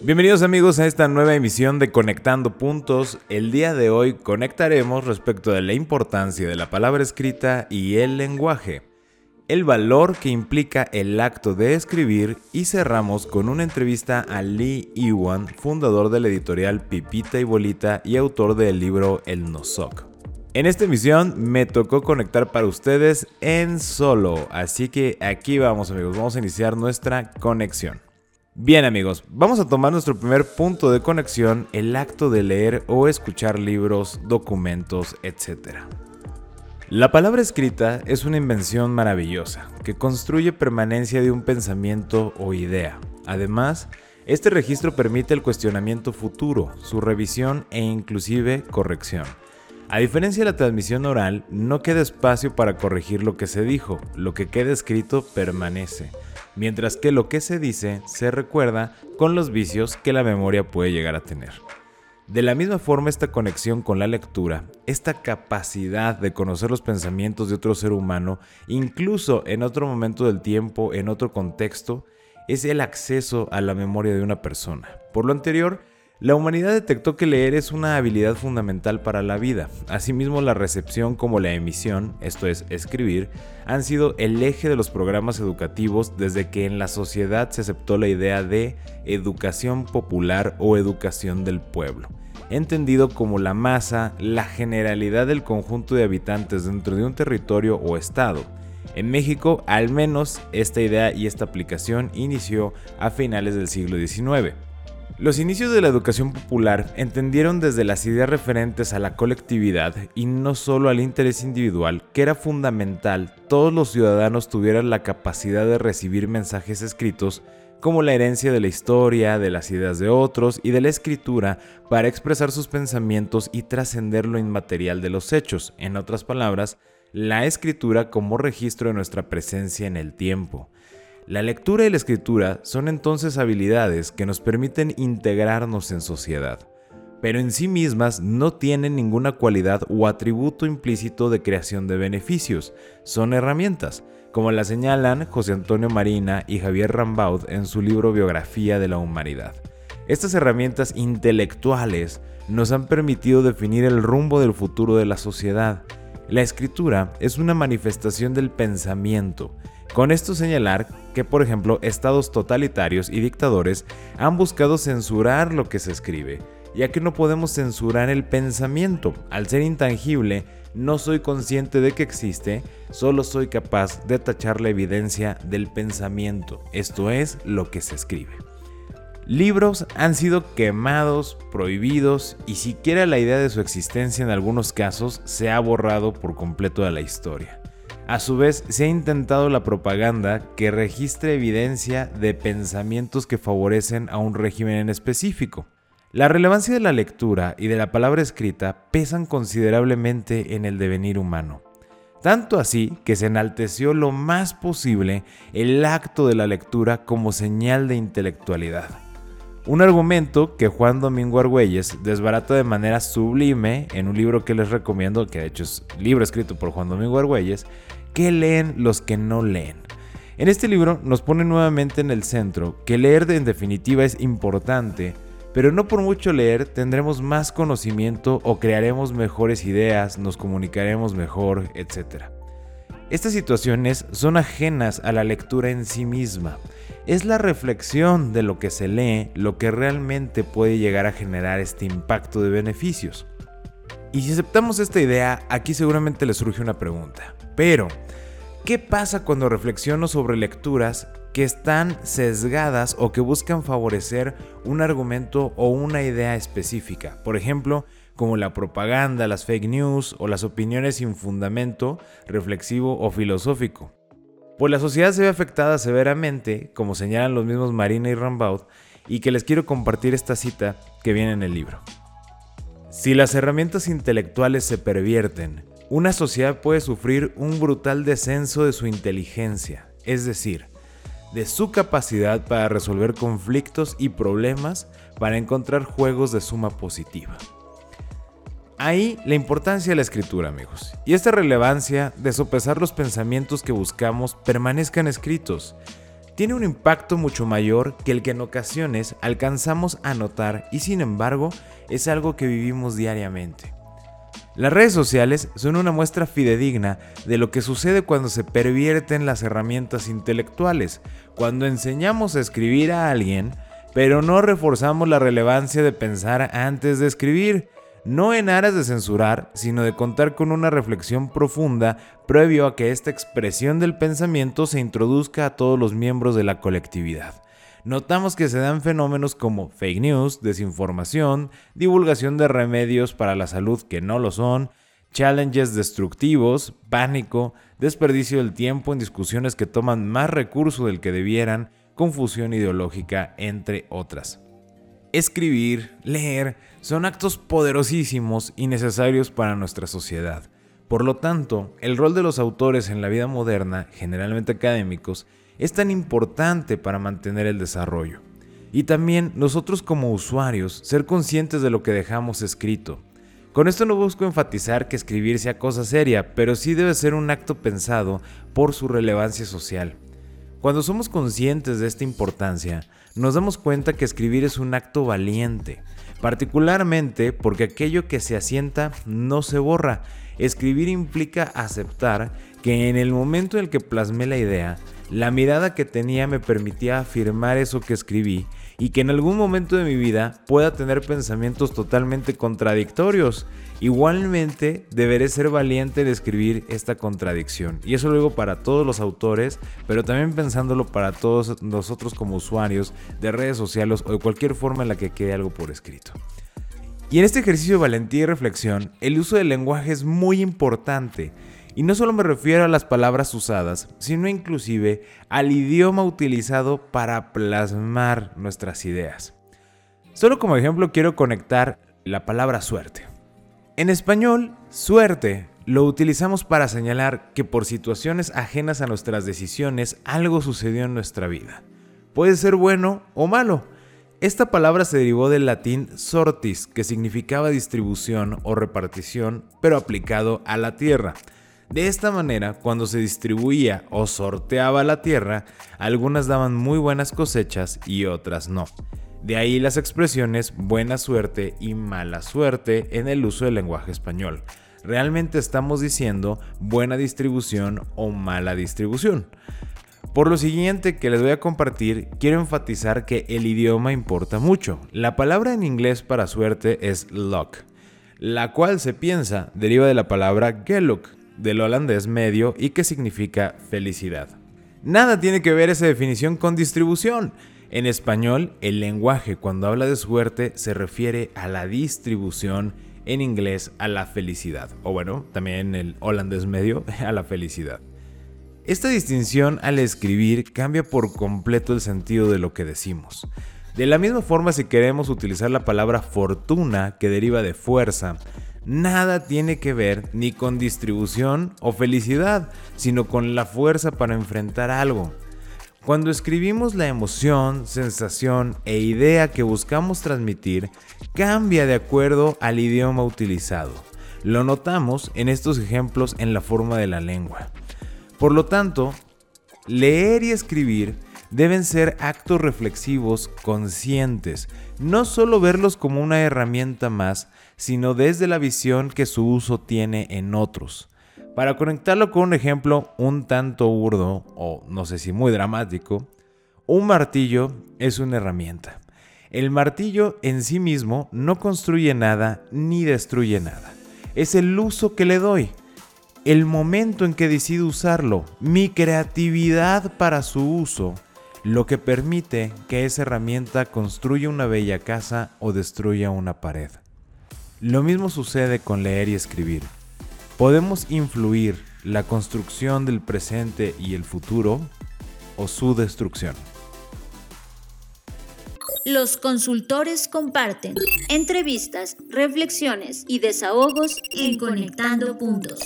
Bienvenidos amigos a esta nueva emisión de Conectando Puntos. El día de hoy conectaremos respecto de la importancia de la palabra escrita y el lenguaje, el valor que implica el acto de escribir y cerramos con una entrevista a Lee Iwan, fundador de la editorial Pipita y Bolita y autor del libro El Nosok. En esta emisión me tocó conectar para ustedes en solo, así que aquí vamos amigos, vamos a iniciar nuestra conexión. Bien amigos, vamos a tomar nuestro primer punto de conexión, el acto de leer o escuchar libros, documentos, etc. La palabra escrita es una invención maravillosa que construye permanencia de un pensamiento o idea. Además, este registro permite el cuestionamiento futuro, su revisión e inclusive corrección. A diferencia de la transmisión oral, no queda espacio para corregir lo que se dijo, lo que queda escrito permanece mientras que lo que se dice se recuerda con los vicios que la memoria puede llegar a tener. De la misma forma, esta conexión con la lectura, esta capacidad de conocer los pensamientos de otro ser humano, incluso en otro momento del tiempo, en otro contexto, es el acceso a la memoria de una persona. Por lo anterior, la humanidad detectó que leer es una habilidad fundamental para la vida. Asimismo, la recepción como la emisión, esto es, escribir, han sido el eje de los programas educativos desde que en la sociedad se aceptó la idea de educación popular o educación del pueblo, entendido como la masa, la generalidad del conjunto de habitantes dentro de un territorio o estado. En México, al menos, esta idea y esta aplicación inició a finales del siglo XIX. Los inicios de la educación popular entendieron desde las ideas referentes a la colectividad y no solo al interés individual que era fundamental todos los ciudadanos tuvieran la capacidad de recibir mensajes escritos como la herencia de la historia, de las ideas de otros y de la escritura para expresar sus pensamientos y trascender lo inmaterial de los hechos, en otras palabras, la escritura como registro de nuestra presencia en el tiempo. La lectura y la escritura son entonces habilidades que nos permiten integrarnos en sociedad, pero en sí mismas no tienen ninguna cualidad o atributo implícito de creación de beneficios, son herramientas, como la señalan José Antonio Marina y Javier Rambaud en su libro Biografía de la Humanidad. Estas herramientas intelectuales nos han permitido definir el rumbo del futuro de la sociedad. La escritura es una manifestación del pensamiento, con esto señalar que, por ejemplo, estados totalitarios y dictadores han buscado censurar lo que se escribe, ya que no podemos censurar el pensamiento. Al ser intangible, no soy consciente de que existe, solo soy capaz de tachar la evidencia del pensamiento, esto es lo que se escribe. Libros han sido quemados, prohibidos y siquiera la idea de su existencia en algunos casos se ha borrado por completo de la historia. A su vez, se ha intentado la propaganda que registre evidencia de pensamientos que favorecen a un régimen en específico. La relevancia de la lectura y de la palabra escrita pesan considerablemente en el devenir humano. Tanto así que se enalteció lo más posible el acto de la lectura como señal de intelectualidad. Un argumento que Juan Domingo Argüelles desbarata de manera sublime en un libro que les recomiendo, que de hecho es libro escrito por Juan Domingo Argüelles, ¿Qué leen los que no leen? En este libro nos pone nuevamente en el centro que leer en definitiva es importante, pero no por mucho leer tendremos más conocimiento o crearemos mejores ideas, nos comunicaremos mejor, etc. Estas situaciones son ajenas a la lectura en sí misma. Es la reflexión de lo que se lee lo que realmente puede llegar a generar este impacto de beneficios. Y si aceptamos esta idea, aquí seguramente les surge una pregunta. Pero, ¿qué pasa cuando reflexiono sobre lecturas que están sesgadas o que buscan favorecer un argumento o una idea específica? Por ejemplo, como la propaganda, las fake news o las opiniones sin fundamento reflexivo o filosófico. Pues la sociedad se ve afectada severamente, como señalan los mismos Marina y Rambaud, y que les quiero compartir esta cita que viene en el libro. Si las herramientas intelectuales se pervierten, una sociedad puede sufrir un brutal descenso de su inteligencia, es decir, de su capacidad para resolver conflictos y problemas para encontrar juegos de suma positiva. Ahí la importancia de la escritura, amigos, y esta relevancia de sopesar los pensamientos que buscamos permanezcan escritos, tiene un impacto mucho mayor que el que en ocasiones alcanzamos a notar y sin embargo es algo que vivimos diariamente. Las redes sociales son una muestra fidedigna de lo que sucede cuando se pervierten las herramientas intelectuales, cuando enseñamos a escribir a alguien, pero no reforzamos la relevancia de pensar antes de escribir, no en aras de censurar, sino de contar con una reflexión profunda previo a que esta expresión del pensamiento se introduzca a todos los miembros de la colectividad. Notamos que se dan fenómenos como fake news, desinformación, divulgación de remedios para la salud que no lo son, challenges destructivos, pánico, desperdicio del tiempo en discusiones que toman más recursos del que debieran, confusión ideológica, entre otras. Escribir, leer, son actos poderosísimos y necesarios para nuestra sociedad. Por lo tanto, el rol de los autores en la vida moderna, generalmente académicos, es tan importante para mantener el desarrollo. Y también nosotros como usuarios ser conscientes de lo que dejamos escrito. Con esto no busco enfatizar que escribir sea cosa seria, pero sí debe ser un acto pensado por su relevancia social. Cuando somos conscientes de esta importancia, nos damos cuenta que escribir es un acto valiente, particularmente porque aquello que se asienta no se borra. Escribir implica aceptar que en el momento en el que plasmé la idea, la mirada que tenía me permitía afirmar eso que escribí y que en algún momento de mi vida pueda tener pensamientos totalmente contradictorios. Igualmente, deberé ser valiente de escribir esta contradicción. Y eso lo digo para todos los autores, pero también pensándolo para todos nosotros como usuarios de redes sociales o de cualquier forma en la que quede algo por escrito. Y en este ejercicio de valentía y reflexión, el uso del lenguaje es muy importante. Y no solo me refiero a las palabras usadas, sino inclusive al idioma utilizado para plasmar nuestras ideas. Solo como ejemplo quiero conectar la palabra suerte. En español, suerte lo utilizamos para señalar que por situaciones ajenas a nuestras decisiones algo sucedió en nuestra vida. Puede ser bueno o malo. Esta palabra se derivó del latín sortis, que significaba distribución o repartición, pero aplicado a la tierra. De esta manera, cuando se distribuía o sorteaba la tierra, algunas daban muy buenas cosechas y otras no. De ahí las expresiones buena suerte y mala suerte en el uso del lenguaje español. Realmente estamos diciendo buena distribución o mala distribución. Por lo siguiente que les voy a compartir, quiero enfatizar que el idioma importa mucho. La palabra en inglés para suerte es luck, la cual se piensa deriva de la palabra geluk, del holandés medio y que significa felicidad. Nada tiene que ver esa definición con distribución. En español, el lenguaje cuando habla de suerte se refiere a la distribución, en inglés a la felicidad, o bueno, también en el holandés medio a la felicidad. Esta distinción al escribir cambia por completo el sentido de lo que decimos. De la misma forma si queremos utilizar la palabra fortuna que deriva de fuerza, nada tiene que ver ni con distribución o felicidad, sino con la fuerza para enfrentar algo. Cuando escribimos la emoción, sensación e idea que buscamos transmitir, cambia de acuerdo al idioma utilizado. Lo notamos en estos ejemplos en la forma de la lengua. Por lo tanto, leer y escribir deben ser actos reflexivos conscientes, no solo verlos como una herramienta más, sino desde la visión que su uso tiene en otros. Para conectarlo con un ejemplo un tanto burdo, o no sé si muy dramático, un martillo es una herramienta. El martillo en sí mismo no construye nada ni destruye nada. Es el uso que le doy, el momento en que decido usarlo, mi creatividad para su uso lo que permite que esa herramienta construya una bella casa o destruya una pared. Lo mismo sucede con leer y escribir. Podemos influir la construcción del presente y el futuro o su destrucción. Los consultores comparten entrevistas, reflexiones y desahogos en Conectando Puntos.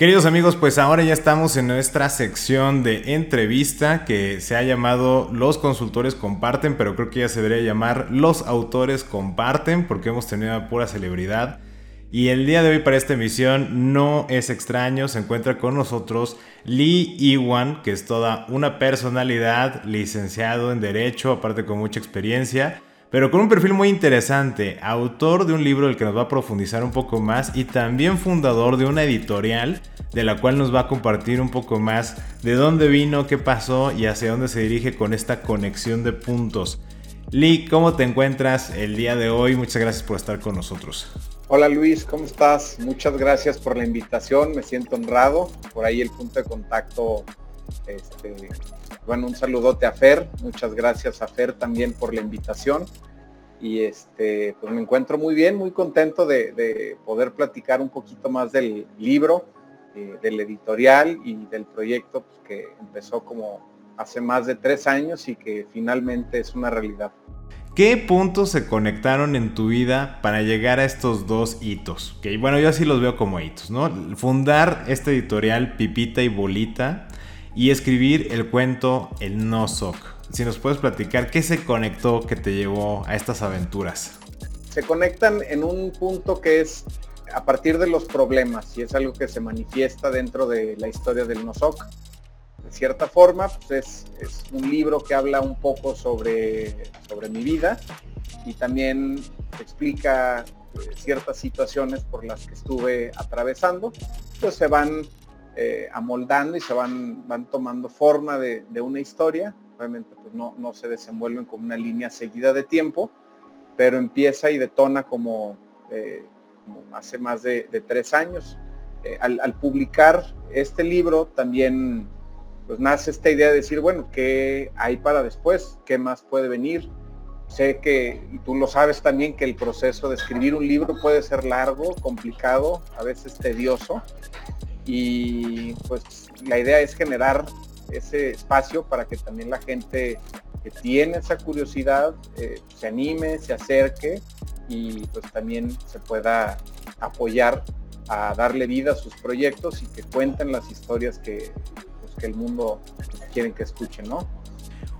Queridos amigos, pues ahora ya estamos en nuestra sección de entrevista que se ha llamado Los consultores comparten, pero creo que ya se debería llamar Los autores comparten porque hemos tenido a pura celebridad. Y el día de hoy para esta emisión no es extraño, se encuentra con nosotros Lee Iwan, que es toda una personalidad, licenciado en Derecho, aparte con mucha experiencia pero con un perfil muy interesante, autor de un libro del que nos va a profundizar un poco más y también fundador de una editorial de la cual nos va a compartir un poco más de dónde vino, qué pasó y hacia dónde se dirige con esta conexión de puntos. Lee, ¿cómo te encuentras el día de hoy? Muchas gracias por estar con nosotros. Hola Luis, ¿cómo estás? Muchas gracias por la invitación, me siento honrado. Por ahí el punto de contacto, este, bueno, un saludote a Fer, muchas gracias a Fer también por la invitación. Y este, pues me encuentro muy bien, muy contento de, poder platicar un poquito más del libro, eh, del editorial y del proyecto pues, que empezó como hace más de tres años y que finalmente es una realidad. ¿Qué puntos se conectaron en tu vida para llegar a estos dos hitos? Que bueno, yo así los veo como hitos, ¿no? Fundar este editorial Pipita y Bolita y escribir el cuento El No Soc. Si nos puedes platicar, ¿qué se conectó que te llevó a estas aventuras? Se conectan en un punto que es a partir de los problemas y es algo que se manifiesta dentro de la historia del Nosok. De cierta forma, pues es, un libro que habla un poco sobre, sobre mi vida y también explica eh, ciertas situaciones por las que estuve atravesando. Entonces se van eh, amoldando y se van, van tomando forma de, una historia. Obviamente pues no, no, se desenvuelven como una línea seguida de tiempo, pero empieza y detona como, eh, hace más de, tres años. Eh, al, publicar este libro también pues nace esta idea de decir, bueno, ¿qué hay para después? ¿Qué más puede venir? Sé que, y tú lo sabes también, que el proceso de escribir un libro puede ser largo, complicado, a veces tedioso, y pues la idea es generar ese espacio para que también la gente que tiene esa curiosidad eh, se anime, se acerque y pues también se pueda apoyar a darle vida a sus proyectos y que cuenten las historias que, pues, que el mundo quieren que escuchen, ¿no?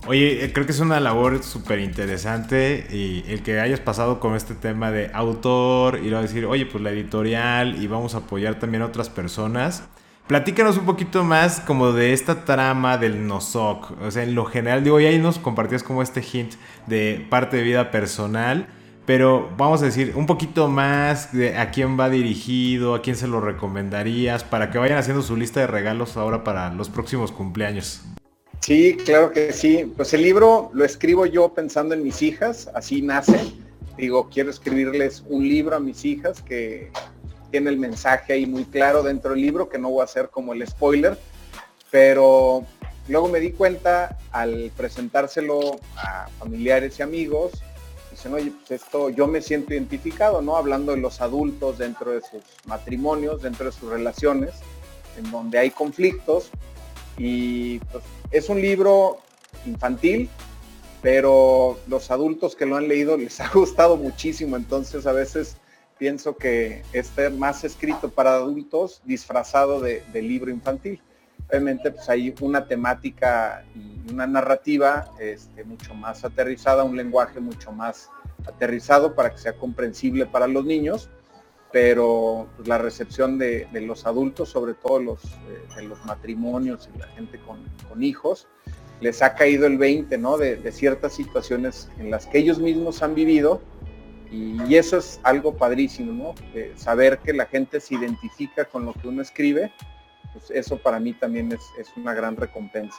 Oye, eh, creo que es una labor súper interesante y el que hayas pasado con este tema de autor y luego decir, oye, pues la editorial y vamos a apoyar también a otras personas. Platícanos un poquito más como de esta trama del Nosok. O sea, en lo general, digo, y ahí nos compartías como este hint de parte de vida personal. Pero vamos a decir un poquito más de a quién va dirigido, a quién se lo recomendarías, para que vayan haciendo su lista de regalos ahora para los próximos cumpleaños. Sí, claro que sí. Pues el libro lo escribo yo pensando en mis hijas, así nace. Digo, quiero escribirles un libro a mis hijas que tiene el mensaje ahí muy claro dentro del libro, que no voy a hacer como el spoiler, pero luego me di cuenta al presentárselo a familiares y amigos, dicen, oye, pues esto yo me siento identificado, ¿no? Hablando de los adultos dentro de sus matrimonios, dentro de sus relaciones, en donde hay conflictos, y pues es un libro infantil, pero los adultos que lo han leído les ha gustado muchísimo, entonces a veces pienso que esté más escrito para adultos disfrazado de, libro infantil. Obviamente pues hay una temática y una narrativa este, mucho más aterrizada, un lenguaje mucho más aterrizado para que sea comprensible para los niños, pero pues, la recepción de, los adultos, sobre todo los, eh, de los matrimonios y la gente con, hijos, les ha caído el 20, ¿no? De, ciertas situaciones en las que ellos mismos han vivido y, eso es algo padrísimo, ¿no? saber que la gente se identifica con lo que uno escribe, pues eso para mí también es, es una gran recompensa.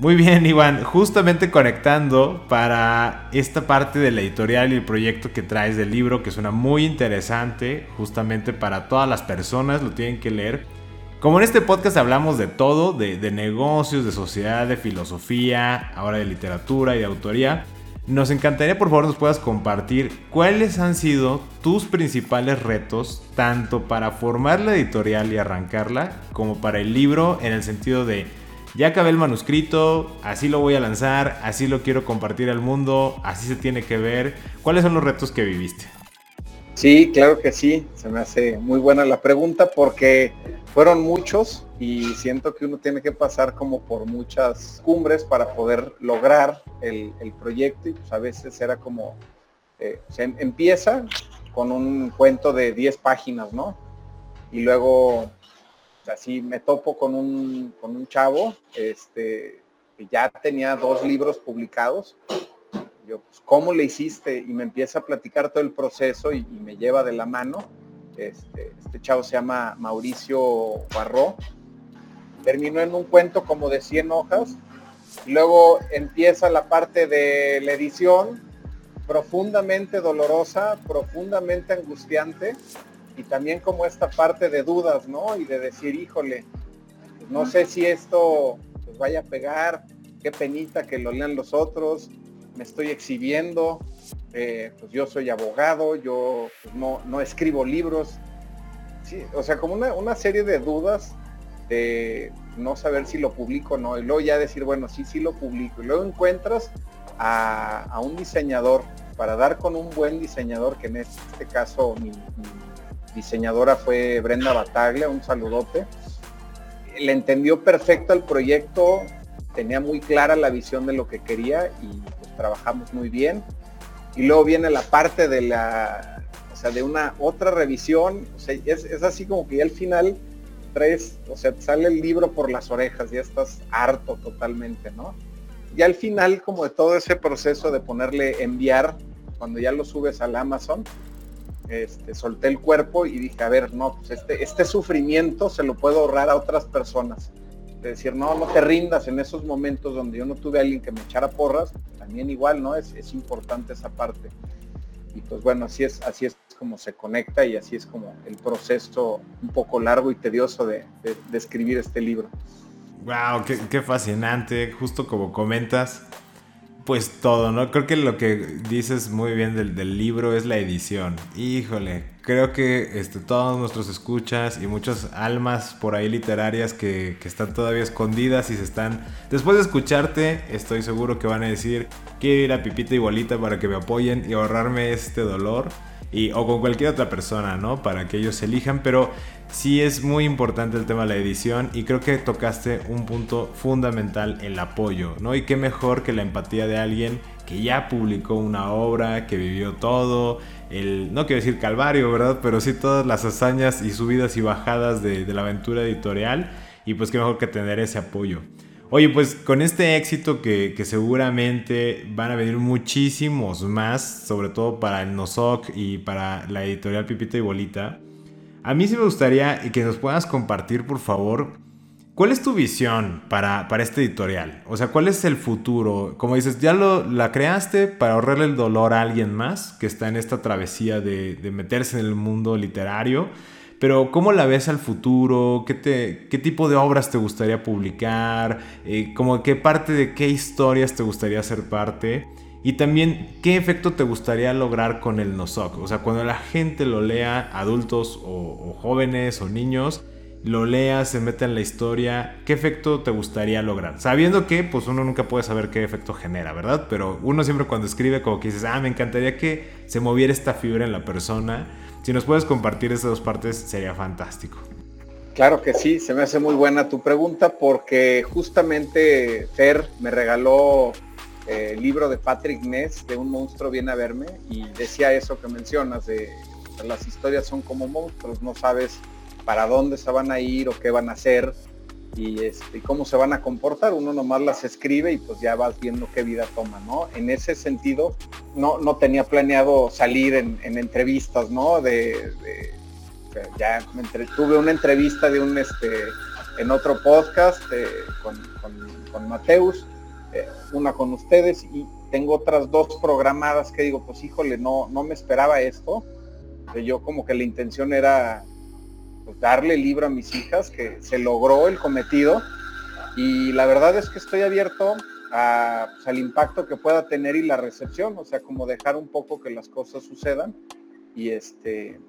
Muy bien, Iván. Justamente conectando para esta parte de la editorial y el proyecto que traes del libro, que suena muy interesante, justamente para todas las personas, lo tienen que leer. Como en este podcast hablamos de todo, de, negocios, de sociedad, de filosofía, ahora de literatura y de autoría, Nos encantaría por favor nos puedas compartir cuáles han sido tus principales retos, tanto para formar la editorial y arrancarla, como para el libro en el sentido de ya acabé el manuscrito, así lo voy a lanzar, así lo quiero compartir al mundo, así se tiene que ver. ¿Cuáles son los retos que viviste? Sí, claro que sí, se me hace muy buena la pregunta porque fueron muchos y siento que uno tiene que pasar como por muchas cumbres para poder lograr el, proyecto y pues a veces era como, eh, se empieza con un cuento de 10 páginas, ¿no? Y luego así me topo con un, con un chavo este, que ya tenía dos libros publicados yo, pues, ¿cómo le hiciste? Y me empieza a platicar todo el proceso y, me lleva de la mano. Este, este, chavo se llama Mauricio Barró. Terminó en un cuento como de 100 hojas. Luego empieza la parte de la edición, profundamente dolorosa, profundamente angustiante y también como esta parte de dudas, ¿no? Y de decir, híjole, no sé si esto pues, vaya a pegar, qué penita que lo lean los otros, me estoy exhibiendo, eh, pues yo soy abogado, yo pues, no, no, escribo libros. Sí, o sea, como una, serie de dudas de no saber si lo publico o no, y luego ya decir, bueno, sí, sí lo publico. Y luego encuentras a, un diseñador, para dar con un buen diseñador, que en este caso mi, diseñadora fue Brenda Bataglia, un saludote. Le entendió perfecto el proyecto, tenía muy clara la visión de lo que quería y trabajamos muy bien. Y luego viene la parte de la, o sea, de una otra revisión, sea, es, así como que ya al final traes, o sea, sale el libro por las orejas, ya estás harto totalmente, ¿no? Y al final, como de todo ese proceso de ponerle enviar, cuando ya lo subes al Amazon, este, solté el cuerpo y dije, a ver, no, pues este, este sufrimiento se lo puedo ahorrar a otras personas de decir, no, no te rindas en esos momentos donde yo no tuve a alguien que me echara porras, también igual, ¿no? Es, es importante esa parte. Y pues bueno, así es, así es como se conecta y así es como el proceso un poco largo y tedioso de, escribir este libro. Wow, qué, qué, fascinante, justo como comentas, pues todo, ¿no? Creo que lo que dices muy bien del, libro es la edición. Híjole, creo que este, todos nuestros escuchas y muchas almas por ahí literarias que, que, están todavía escondidas y se están... Después de escucharte, estoy seguro que van a decir, quiero ir a Pipita y Bolita para que me apoyen y ahorrarme este dolor. Y, o con cualquier otra persona, ¿no? Para que ellos elijan, pero sí es muy importante el tema de la edición y creo que tocaste un punto fundamental, el apoyo, ¿no? Y qué mejor que la empatía de alguien que ya publicó una obra, que vivió todo, el, no quiero decir calvario, ¿verdad? Pero sí todas las hazañas y subidas y bajadas de, la aventura editorial y pues qué mejor que tener ese apoyo. Oye, pues con este éxito que, que, seguramente van a venir muchísimos más, sobre todo para el NOSOC y para la editorial Pipita y Bolita, a mí sí me gustaría que nos puedas compartir, por favor, cuál es tu visión para, para este editorial. O sea, cuál es el futuro. Como dices, ya lo, la creaste para ahorrarle el dolor a alguien más que está en esta travesía de, meterse en el mundo literario. Pero ¿cómo la ves al futuro? ¿Qué, te, qué tipo de obras te gustaría publicar? Eh, como ¿Qué parte de qué historias te gustaría ser parte? Y también, ¿qué efecto te gustaría lograr con el NOSOC? O sea, cuando la gente lo lea, adultos o, jóvenes o niños, lo lea, se mete en la historia, ¿qué efecto te gustaría lograr? Sabiendo que, pues uno nunca puede saber qué efecto genera, ¿verdad? Pero uno siempre cuando escribe como que dices, ah, me encantaría que se moviera esta fibra en la persona. Si nos puedes compartir esas dos partes, sería fantástico. Claro que sí, se me hace muy buena tu pregunta porque justamente Fer me regaló el libro de Patrick Ness, de Un monstruo viene a verme, y decía eso que mencionas, de las historias son como monstruos, no sabes para dónde se van a ir o qué van a hacer y, este, cómo se van a comportar. Uno nomás las escribe y pues ya vas viendo qué vida toma, ¿no? En ese sentido, no, no tenía planeado salir en, entrevistas, ¿no? De, ya tuve una entrevista de un este en otro podcast eh, con, con Mateus eh, una con ustedes y tengo otras dos programadas que digo, pues híjole, no, no me esperaba esto. Yo como que la intención era pues, darle libro a mis hijas, que se logró el cometido. Y la verdad es que estoy abierto pues, al impacto que pueda tener y la recepción, o sea, como dejar un poco que las cosas sucedan. Y este,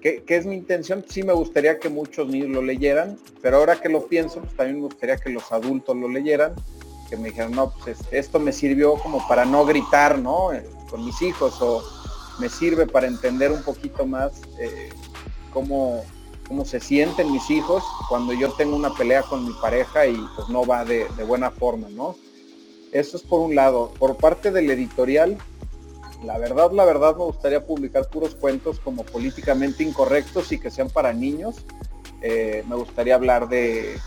¿qué, es mi intención? Sí me gustaría que muchos niños lo leyeran, pero ahora que lo pienso, pues también me gustaría que los adultos lo leyeran, que me dijeran, no, pues esto me sirvió como para no gritar, ¿no? Eh, con mis hijos, o me sirve para entender un poquito más eh, cómo cómo se sienten mis hijos cuando yo tengo una pelea con mi pareja y pues no va de, buena forma, ¿no? Eso es por un lado. Por parte del editorial, la verdad, la verdad me gustaría publicar puros cuentos como políticamente incorrectos y que sean para niños. Eh, me gustaría hablar de,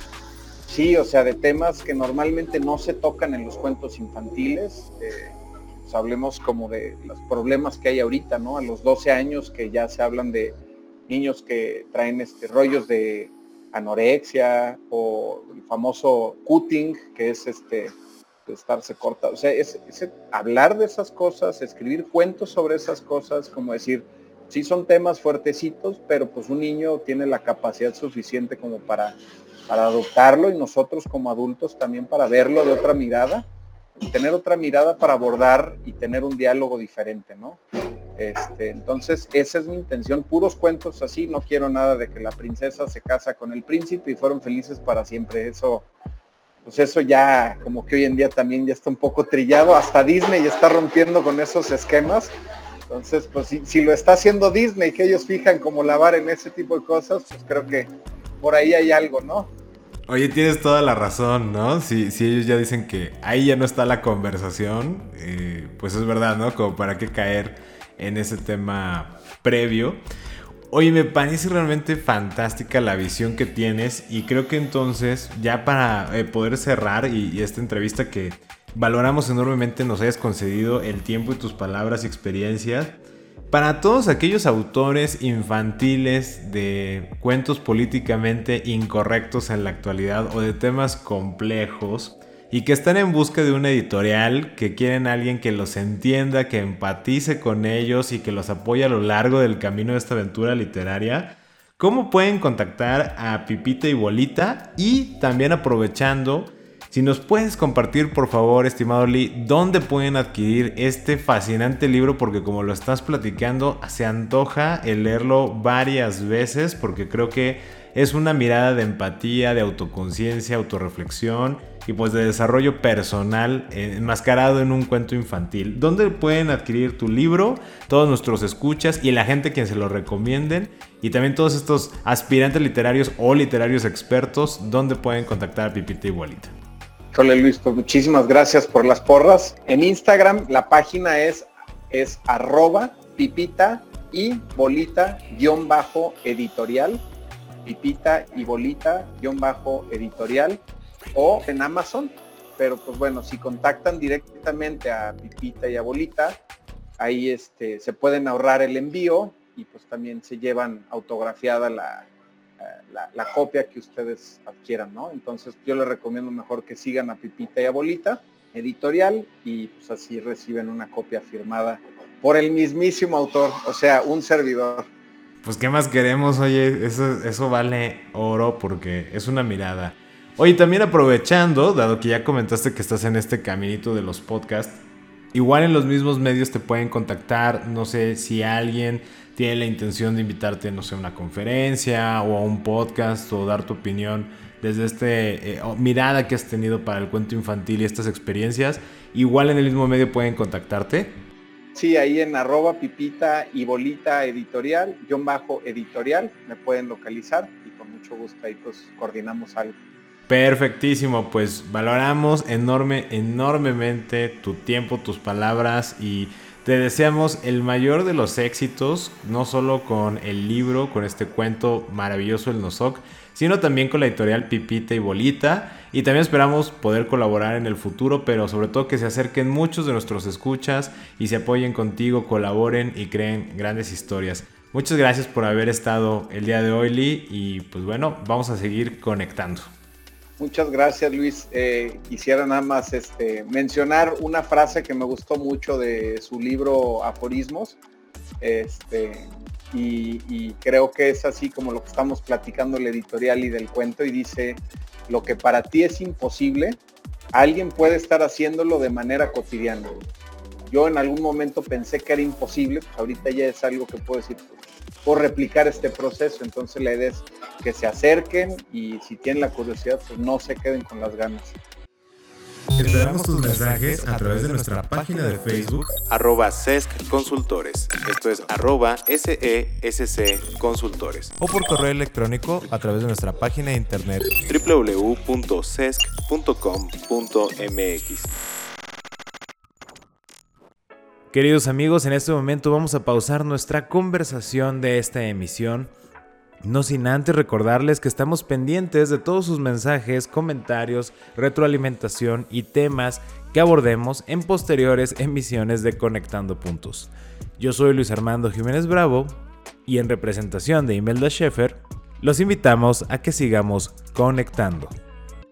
sí, o sea, de temas que normalmente no se tocan en los cuentos infantiles. Eh, pues hablemos como de los problemas que hay ahorita, ¿no? A los 12 años que ya se hablan de niños que traen este, rollos de anorexia o el famoso cutting, que es este estarse corta. O sea, es, hablar de esas cosas, escribir cuentos sobre esas cosas, como decir, sí son temas fuertecitos, pero pues un niño tiene la capacidad suficiente como para, para adoptarlo y nosotros como adultos también para verlo de otra mirada, tener otra mirada para abordar y tener un diálogo diferente, ¿no? Este, entonces, esa es mi intención, puros cuentos así, no quiero nada de que la princesa se casa con el príncipe y fueron felices para siempre. Eso, pues eso ya como que hoy en día también ya está un poco trillado, hasta Disney ya está rompiendo con esos esquemas. Entonces, pues si, lo está haciendo Disney, que ellos fijan como lavar en ese tipo de cosas, pues creo que por ahí hay algo, ¿no? Oye, tienes toda la razón, ¿no? Si, ellos ya dicen que ahí ya no está la conversación, eh, pues es verdad, ¿no? Como para qué caer en ese tema previo. Oye, me parece realmente fantástica la visión que tienes y creo que entonces ya para eh, poder cerrar y, esta entrevista que valoramos enormemente nos hayas concedido el tiempo y tus palabras y experiencias, para todos aquellos autores infantiles de cuentos políticamente incorrectos en la actualidad o de temas complejos, y que están en busca de una editorial, que quieren a alguien que los entienda, que empatice con ellos y que los apoye a lo largo del camino de esta aventura literaria, ¿cómo pueden contactar a Pipita y Bolita? Y también aprovechando, si nos puedes compartir por favor, estimado Lee, dónde pueden adquirir este fascinante libro, porque como lo estás platicando, se antoja el leerlo varias veces, porque creo que es una mirada de empatía, de autoconciencia, autorreflexión y pues de desarrollo personal enmascarado en un cuento infantil. ¿Dónde pueden adquirir tu libro? Todos nuestros escuchas y la gente quien se lo recomienden. Y también todos estos aspirantes literarios o literarios expertos, ¿dónde pueden contactar a Pipita Igualita? Hola Luis, pues muchísimas gracias por las porras. En Instagram la página es, es arroba pipita y bolita guion bajo editorial. Pipita y bolita guion bajo editorial o en Amazon. Pero pues bueno, si contactan directamente a Pipita y a Bolita, ahí este, se pueden ahorrar el envío y pues también se llevan autografiada la, la, copia que ustedes adquieran, ¿no? Entonces yo les recomiendo mejor que sigan a Pipita y a Bolita, editorial, y pues así reciben una copia firmada por el mismísimo autor, o sea, un servidor. Pues qué más queremos, oye, eso, eso vale oro porque es una mirada Oye, también aprovechando, dado que ya comentaste que estás en este caminito de los podcasts, igual en los mismos medios te pueden contactar, no sé si alguien tiene la intención de invitarte, no sé, a una conferencia o a un podcast o dar tu opinión desde este eh, mirada que has tenido para el cuento infantil y estas experiencias, igual en el mismo medio pueden contactarte. Sí, ahí en arroba pipita y bolita editorial, guion bajo editorial, me pueden localizar y con mucho gusto ahí pues coordinamos algo. Perfectísimo, pues valoramos enorme, enormemente tu tiempo, tus palabras y te deseamos el mayor de los éxitos, no solo con el libro, con este cuento maravilloso El Nosok, sino también con la editorial Pipita y Bolita. Y también esperamos poder colaborar en el futuro, pero sobre todo que se acerquen muchos de nuestros escuchas y se apoyen contigo, colaboren y creen grandes historias. Muchas gracias por haber estado el día de hoy, Lee, y pues bueno, vamos a seguir conectando. Muchas gracias, Luis. Eh, quisiera nada más este, mencionar una frase que me gustó mucho de su libro Aforismos. Este, y, creo que es así como lo que estamos platicando el editorial y del cuento y dice, lo que para ti es imposible, alguien puede estar haciéndolo de manera cotidiana. Yo en algún momento pensé que era imposible, pues ahorita ya es algo que puedo decir, por replicar este proceso. Entonces la idea es que se acerquen y si tienen la curiosidad, pues no se queden con las ganas. Esperamos tus mensajes a través de nuestra página de Facebook, arroba SESC Consultores. Esto es arroba SESC Consultores. O por correo electrónico a través de nuestra página de internet www.sesc.com.mx. Queridos amigos, en este momento vamos a pausar nuestra conversación de esta emisión no sin antes recordarles que estamos pendientes de todos sus mensajes, comentarios, retroalimentación y temas que abordemos en posteriores emisiones de Conectando Puntos. Yo soy Luis Armando Jiménez Bravo y en representación de Imelda Schaefer, los invitamos a que sigamos conectando.